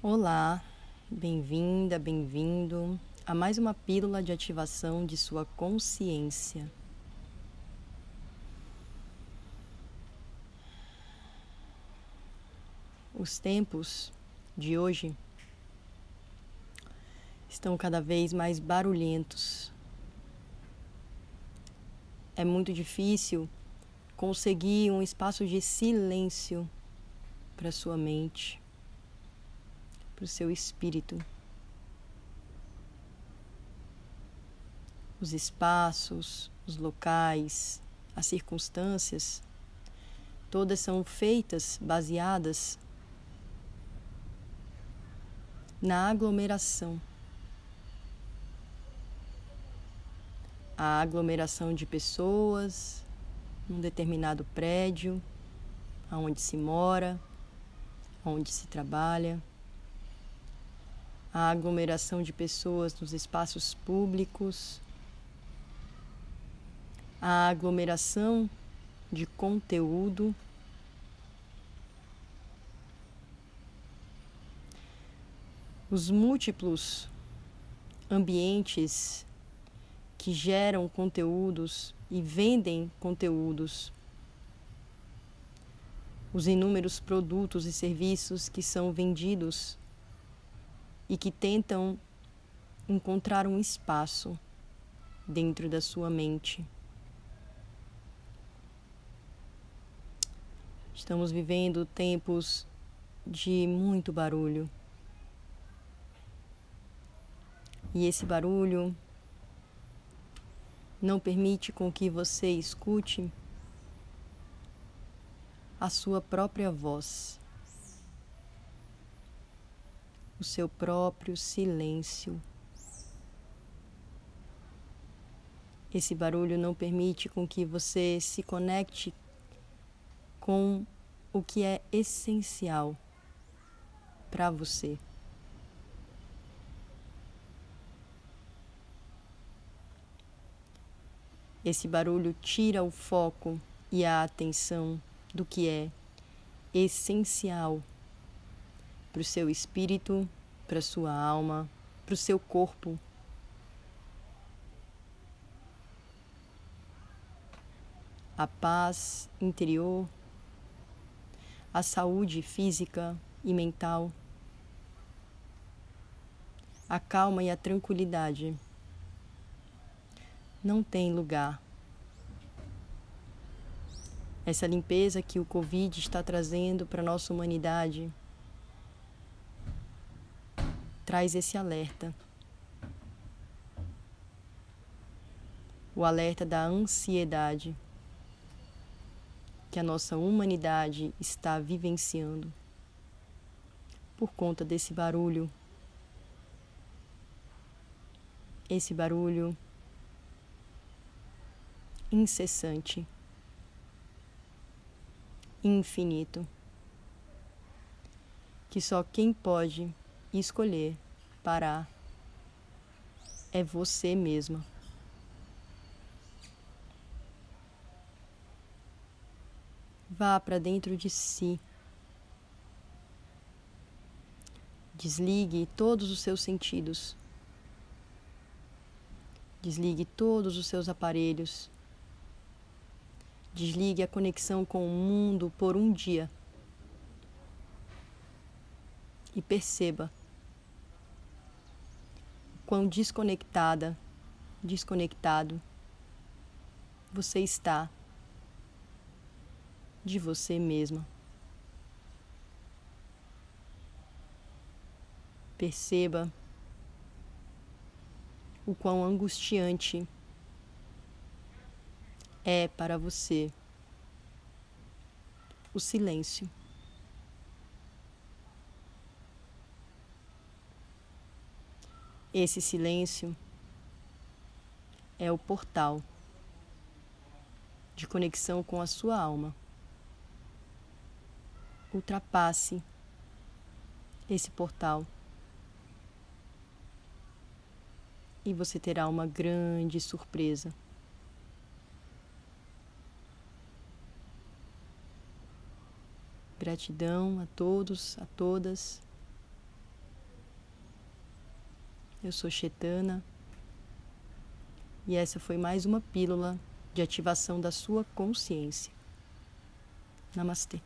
Olá, bem-vinda, bem-vindo a mais uma pílula de ativação de sua consciência. Os tempos de hoje estão cada vez mais barulhentos. É muito difícil conseguir um espaço de silêncio para sua mente para o seu espírito. Os espaços, os locais, as circunstâncias, todas são feitas baseadas na aglomeração. A aglomeração de pessoas num determinado prédio, aonde se mora, onde se trabalha a aglomeração de pessoas nos espaços públicos, a aglomeração de conteúdo. Os múltiplos ambientes que geram conteúdos e vendem conteúdos, os inúmeros produtos e serviços que são vendidos e que tentam encontrar um espaço dentro da sua mente. Estamos vivendo tempos de muito barulho. E esse barulho não permite com que você escute a sua própria voz o seu próprio silêncio. Esse barulho não permite com que você se conecte com o que é essencial para você. Esse barulho tira o foco e a atenção do que é essencial para o seu espírito, para a sua alma, para o seu corpo. A paz interior, a saúde física e mental, a calma e a tranquilidade não tem lugar. Essa limpeza que o Covid está trazendo para a nossa humanidade traz esse alerta. O alerta da ansiedade que a nossa humanidade está vivenciando por conta desse barulho. Esse barulho incessante, infinito, que só quem pode escolher parar é você mesma. Vá para dentro de si. Desligue todos os seus sentidos. Desligue todos os seus aparelhos. Desligue a conexão com o mundo por um dia. E perceba quão desconectada, desconectado você está de você mesma. Perceba o quão angustiante é para você o silêncio. Esse silêncio é o portal de conexão com a sua alma. Ultrapasse esse portal e você terá uma grande surpresa. Gratidão a todos, a todas Eu sou Chetana e essa foi mais uma pílula de ativação da sua consciência. Namastê.